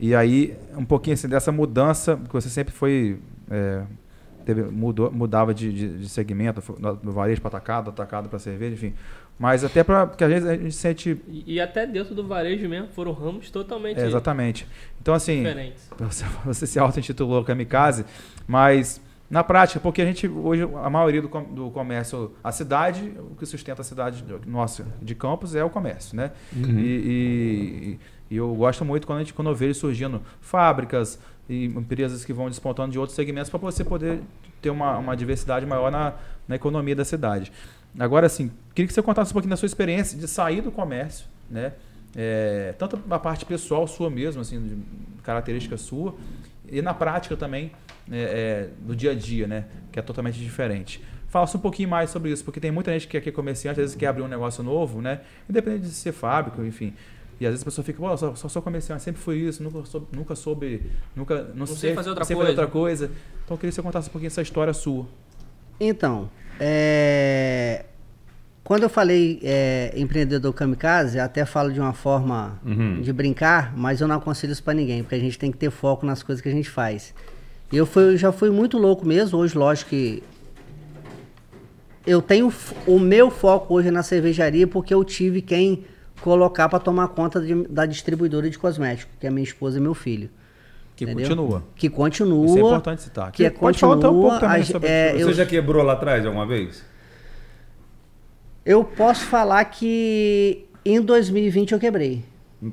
E aí, um pouquinho assim, dessa mudança, que você sempre foi, é, teve, mudou, mudava de, de, de segmento, do varejo para atacado, atacado para cerveja, enfim. Mas até para. Porque às vezes a gente sente. E, e, até dentro do varejo mesmo, foram ramos totalmente. É, exatamente. Então, assim. Diferentes. [LAUGHS] Você, você se auto-intitulou Kamikaze, mas na prática, porque a gente, hoje, a maioria do, do comércio, a cidade, o que sustenta a cidade nossa de Campos é o comércio, né? Uhum. E, e, e, eu gosto muito quando, a gente, quando eu vejo surgindo fábricas e empresas que vão despontando de outros segmentos para você poder ter uma, uma diversidade maior na, na economia da cidade. Agora, assim, queria que você contasse um pouquinho da sua experiência de sair do comércio, né? É, tanto a parte pessoal sua mesmo, assim, de característica sua, e na prática também, é, é, do dia a dia, né? Que é totalmente diferente. Fala-se um pouquinho mais sobre isso, porque tem muita gente que é, que é comerciante, às vezes quer abrir um negócio novo, né? Independente de ser fábrica, enfim. E às vezes a pessoa fica, Pô, só, só sou comerciante, sempre fui isso, nunca soube, nunca soube, nunca, não, não sei, sei, fazer outra sei coisa. Fazer outra coisa. Então eu queria que você contasse um pouquinho essa história sua. Então, é... quando eu falei é, empreendedor kamikaze, até falo de uma forma uhum. de brincar, mas eu não aconselho isso para ninguém, porque a gente tem que ter foco nas coisas que a gente faz. Eu fui, já fui muito louco mesmo. Hoje, lógico que eu tenho o meu foco hoje na cervejaria porque eu tive quem colocar para tomar conta de, da distribuidora de cosméticos, que é minha esposa e meu filho. Que entendeu? continua. Que continua. Isso é importante citar. Que, que é, pode continua, falar um pouco também sobre é, Você eu, já quebrou lá atrás alguma vez? Eu posso falar que em 2020 eu quebrei.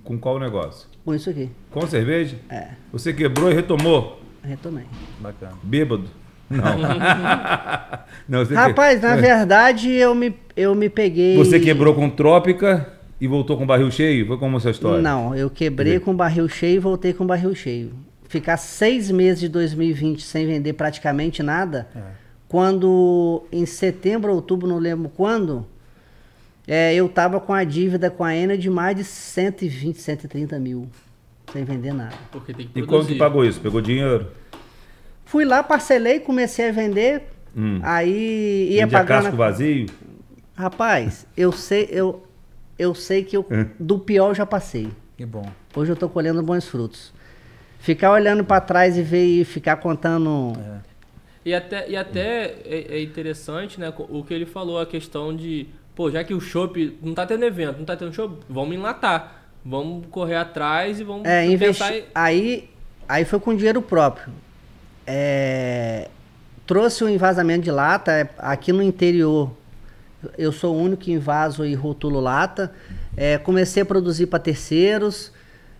Com qual negócio? Com isso aqui. Com cerveja? É. Você quebrou e retomou? Retomei. Bacana. Bêbado? Não. [LAUGHS] Não Rapaz, que... na verdade eu me, eu me peguei. Você quebrou com trópica e voltou com barril cheio? Foi como essa história? Não, eu quebrei com barril cheio e voltei com barril cheio. Ficar seis meses de 2020 sem vender praticamente nada. É. Quando em setembro, outubro, não lembro quando, é, eu tava com a dívida com a Ena de mais de 120, 130 mil sem vender nada. e quando que pagou isso? Pegou dinheiro? Fui lá, parcelei, comecei a vender. Hum. Aí ia Vendia pagando. casco vazio? Rapaz, eu sei, eu, eu sei que eu, é. do pior eu já passei. Que bom. Hoje eu tô colhendo bons frutos. Ficar olhando para trás e ver e ficar contando. É. E até, e até é, é, interessante, né? O que ele falou, a questão de, pô, já que o shopping não tá tendo evento, não tá tendo show, vamos enlatar. Vamos correr atrás e vamos é, investir. Aí, aí foi com dinheiro próprio. É, trouxe o um envasamento de lata é, aqui no interior. Eu sou o único que invaso e rotulo lata. É, comecei a produzir para terceiros.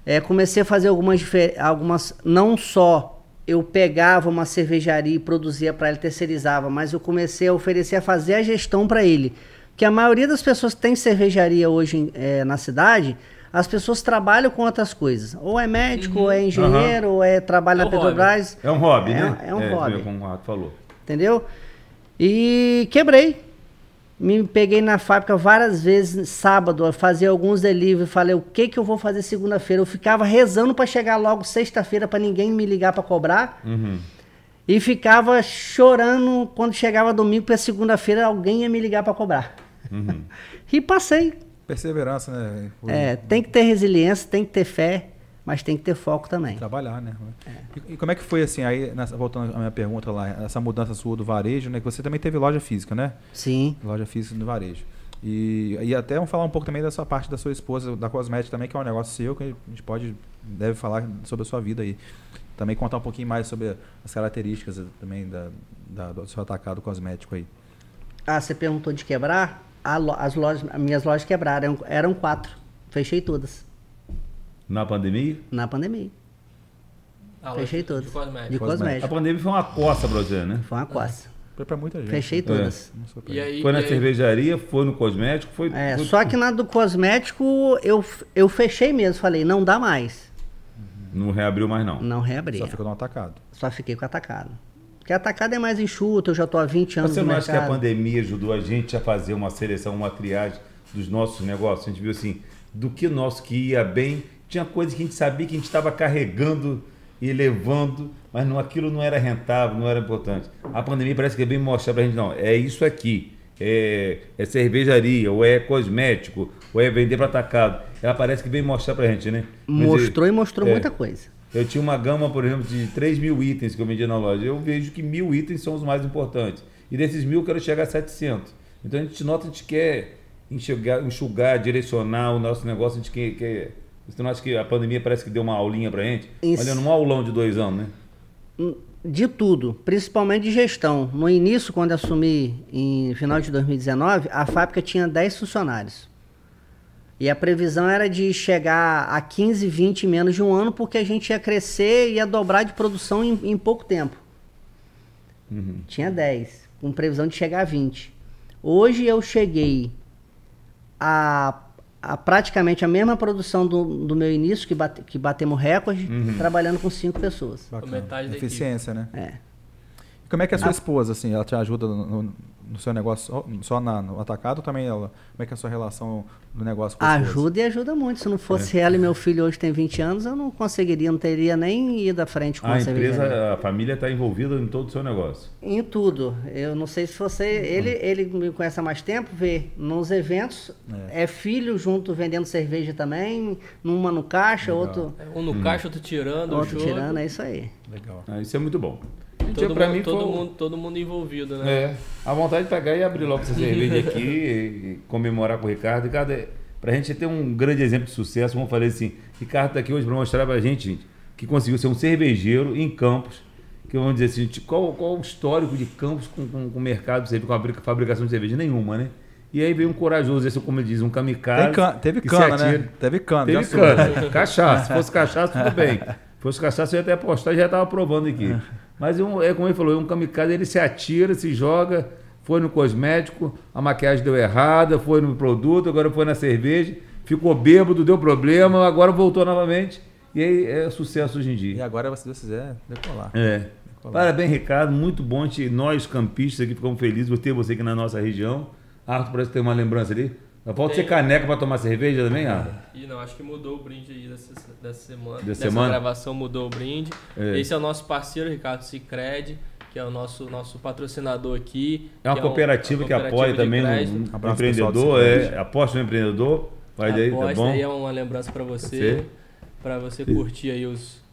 É, comecei a fazer algumas, algumas. Não só eu pegava uma cervejaria e produzia para ele, terceirizava, mas eu comecei a oferecer a fazer a gestão para ele. Que a maioria das pessoas que tem cervejaria hoje é, na cidade as pessoas trabalham com outras coisas. Ou é médico, uhum. ou é engenheiro, uhum. ou é trabalho é na Petrobras. É um hobby, é, né? É um é, hobby. Como o Rato falou. Entendeu? E quebrei. Me peguei na fábrica várias vezes sábado, fazia alguns delivery, falei o que que eu vou fazer segunda-feira. Eu ficava rezando para chegar logo sexta-feira para ninguém me ligar para cobrar. Uhum. E ficava chorando quando chegava domingo para segunda-feira alguém ia me ligar para cobrar. Uhum. [LAUGHS] e passei. Perseverança, né? É, tem que ter resiliência, tem que ter fé, mas tem que ter foco também. Trabalhar, né? É. E, e, como é que foi assim, aí, nessa, voltando à minha pergunta lá, essa mudança sua do varejo, né? Que você também teve loja física, né? Sim. Loja física no varejo. E, e até vamos falar um pouco também da sua parte da sua esposa, da cosmética também, que é um negócio seu, que a gente pode, deve falar sobre a sua vida aí. Também contar um pouquinho mais sobre as características também da, da do seu atacado cosmético aí. Ah, você perguntou de quebrar? As lojas, as minhas lojas quebraram, eram, eram quatro. Fechei todas. Na pandemia? Na pandemia. Ah, Fechei todas. De cosmético. De cosmético. A pandemia foi uma coça pra você, né? Foi uma coça. Foi pra muita gente. Fechei todas. É. Aí, foi na cervejaria, foi no cosmético, foi. É, foi... só que na do cosmético eu, eu fechei mesmo, falei, não dá mais. Não reabriu mais não. Não reabriu. Só ficou no atacado. Só fiquei com atacado. Porque a atacada é mais enxuta, eu já estou há 20 anos Você não acha que a pandemia ajudou a gente a fazer uma seleção, uma triagem dos nossos negócios? A gente viu assim, do que nosso que ia bem, tinha coisas que a gente sabia que a gente estava carregando e levando, mas não, aquilo não era rentável, não era importante. A pandemia parece que veio mostrar para a gente, não, é isso aqui, é, é, cervejaria, ou é cosmético, ou é vender para atacado. Ela parece que veio mostrar para a gente, né? Mostrou e mostrou é, muita coisa. Eu tinha uma gama, por exemplo, de 3 mil itens que eu vendia na loja. Eu vejo que mil itens são os mais importantes. E desses mil eu quero chegar a 700. Então a gente nota, a gente quer enxugar, enxugar direcionar o nosso negócio, a gente quer... quer você não acha que a pandemia parece que deu uma aulinha pra gente? Isso. Olha, um aulão de dois anos, né? De tudo, principalmente de gestão. No início, quando assumi em final de 2019, a fábrica tinha 10 funcionários. E a previsão era de chegar a 15, 20 em menos de um ano, porque a gente ia crescer e ia dobrar de produção em, em pouco tempo. Tinha 10, com previsão de chegar a 20. Hoje eu cheguei a, a praticamente a mesma produção do, do meu início, que, bate, que batemos recorde, trabalhando com 5 pessoas. Bacana. metade da Eficiência, né? É. E como é que é a sua esposa, assim? Ela te ajuda no, no- no seu negócio só, na- no atacado ou também ela? Como é que é a sua relação no negócio com? Ajuda e ajuda muito. Se não fosse ela e meu filho hoje tem 20 anos, eu não conseguiria, não teria nem ido à frente com A a empresa, a família está envolvida em todo o seu negócio. Em tudo. Eu não sei se você. Ele, ele me conhece há mais tempo, vê nos eventos. É, filho junto vendendo cerveja também. Numa no caixa, outro, Um no caixa, outro tirando, o outro tirando. É isso aí. Legal. Ah, isso é muito bom. Todo, mundo, mim todo, foi- mundo, todo mundo envolvido, né? É, a vontade de pegar e abrir logo essa [LAUGHS] cerveja aqui e, comemorar com o Ricardo. Ricardo, é, pra gente ter um grande exemplo de sucesso, vamos falar assim, Ricardo tá aqui hoje para mostrar pra gente, gente, que conseguiu ser um cervejeiro em Campos, que vamos dizer assim, gente, qual, qual o histórico de Campos com, com, com o mercado de cerveja, com a fabrica- fabricação de cerveja? Nenhuma, né? E aí veio um corajoso, esse, como ele diz, um kamikaze. Can- teve cana, né? Teve cana. Teve cana. Cachaça. Se fosse cachaça, tudo bem. Se fosse cachaça, eu ia até apostar e já estava provando aqui. [LAUGHS] Mas um- é como ele falou, é um kamikaze, ele se atira, se joga, foi no cosmético, a maquiagem deu errada, foi no produto, agora foi na cerveja, ficou bêbado, deu problema, agora voltou novamente. E aí é sucesso hoje em E dia. agora, se Deus quiser, decolar. É. Parabéns, Ricardo. Muito bom. gente- Nós, campistas, aqui ficamos felizes por ter você aqui na nossa região. Arthur, parece que tem uma lembrança ali. Falta ser Tem. caneca para tomar cerveja também, Arthur? E não, acho que mudou o brinde aí dessa, dessa semana. Dessa semana? gravação mudou o brinde. É. Esse é o nosso parceiro, Ricardo Cicred, que é o nosso, nosso patrocinador aqui. É uma que cooperativa uma que cooperativa apoia de também crédito. no, no Abraço, pessoal do empreendedor, é, aposta no empreendedor. Vai daí, tá Aposta bom? aí é uma lembrança pra você, Você. pra você curtir aí os...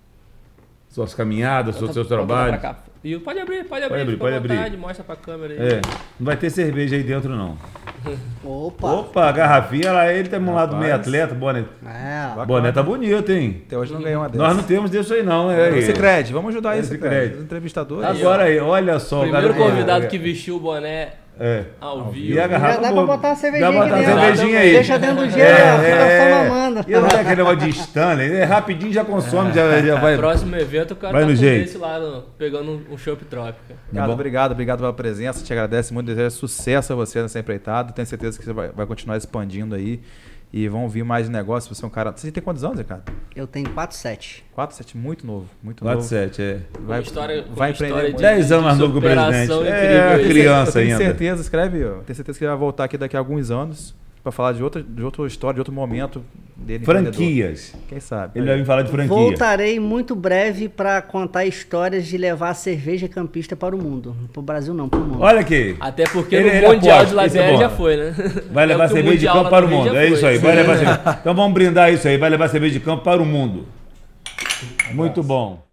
Suas caminhadas, seus, seus trabalhos. E pode abrir, pode abrir, abrir, fica à pode abrir. vontade, mostra pra câmera aí. É, não vai ter cerveja aí dentro, não. Opa! Opa, a garrafinha, lá ele tem um lado meio atleta, boné. É. Boné tá bonito, hein? Até hoje não ganhou uma dessas. Nós não temos disso aí, não. É, Esse crédito, vamos ajudar É, esse Cicred. Os entrevistadores. Agora aí, olha só. o Primeiro convidado é, que vestiu o boné É. ao vivo. E a garrafa Já dá pra botar uma cervejinha botar aqui uma dentro. cervejinha aí. Deixa dentro do gelo, É, fica é. só mamando. E não é aquele negócio de Stanley, é rapidinho já consome, já, já vai. Próximo evento o cara Vai tá no jeito. esse lá, no- pegando um, chopp trópica. Ricardo, bom? obrigado, obrigado pela presença. Te agradeço muito, desejo sucesso a você nessa empreitada. Tenho certeza que você vai, vai continuar expandindo aí. E vão vir mais negócios. Você é um cara. Você tem quantos anos, Ricardo? Eu tenho 4,7. 4, 7, muito novo. Muito 4, novo. 7, é. Vai, Uma história- vai muito. de- 10 anos mais novo que o presidente. É, incrível. criança eu tenho ainda. certeza, escreve, tenho certeza que ele vai voltar aqui daqui a alguns anos para falar de outra, de outra história, de outro momento dele. Franquias. Quem sabe? Ele vai vir falar de franquia. Voltarei muito breve para contar histórias de levar a cerveja campista para o mundo. Para o Brasil não, para o mundo. Olha aqui. Até porque Ele- no ele Mundial aposta, de é bom. já foi, né? Vai [LAUGHS] É levar o cerveja de campo para o mundo. É isso aí. Vai levar [LAUGHS] cerveja. Então vamos brindar isso aí. Vai levar cerveja de campo para o mundo. Muito bom.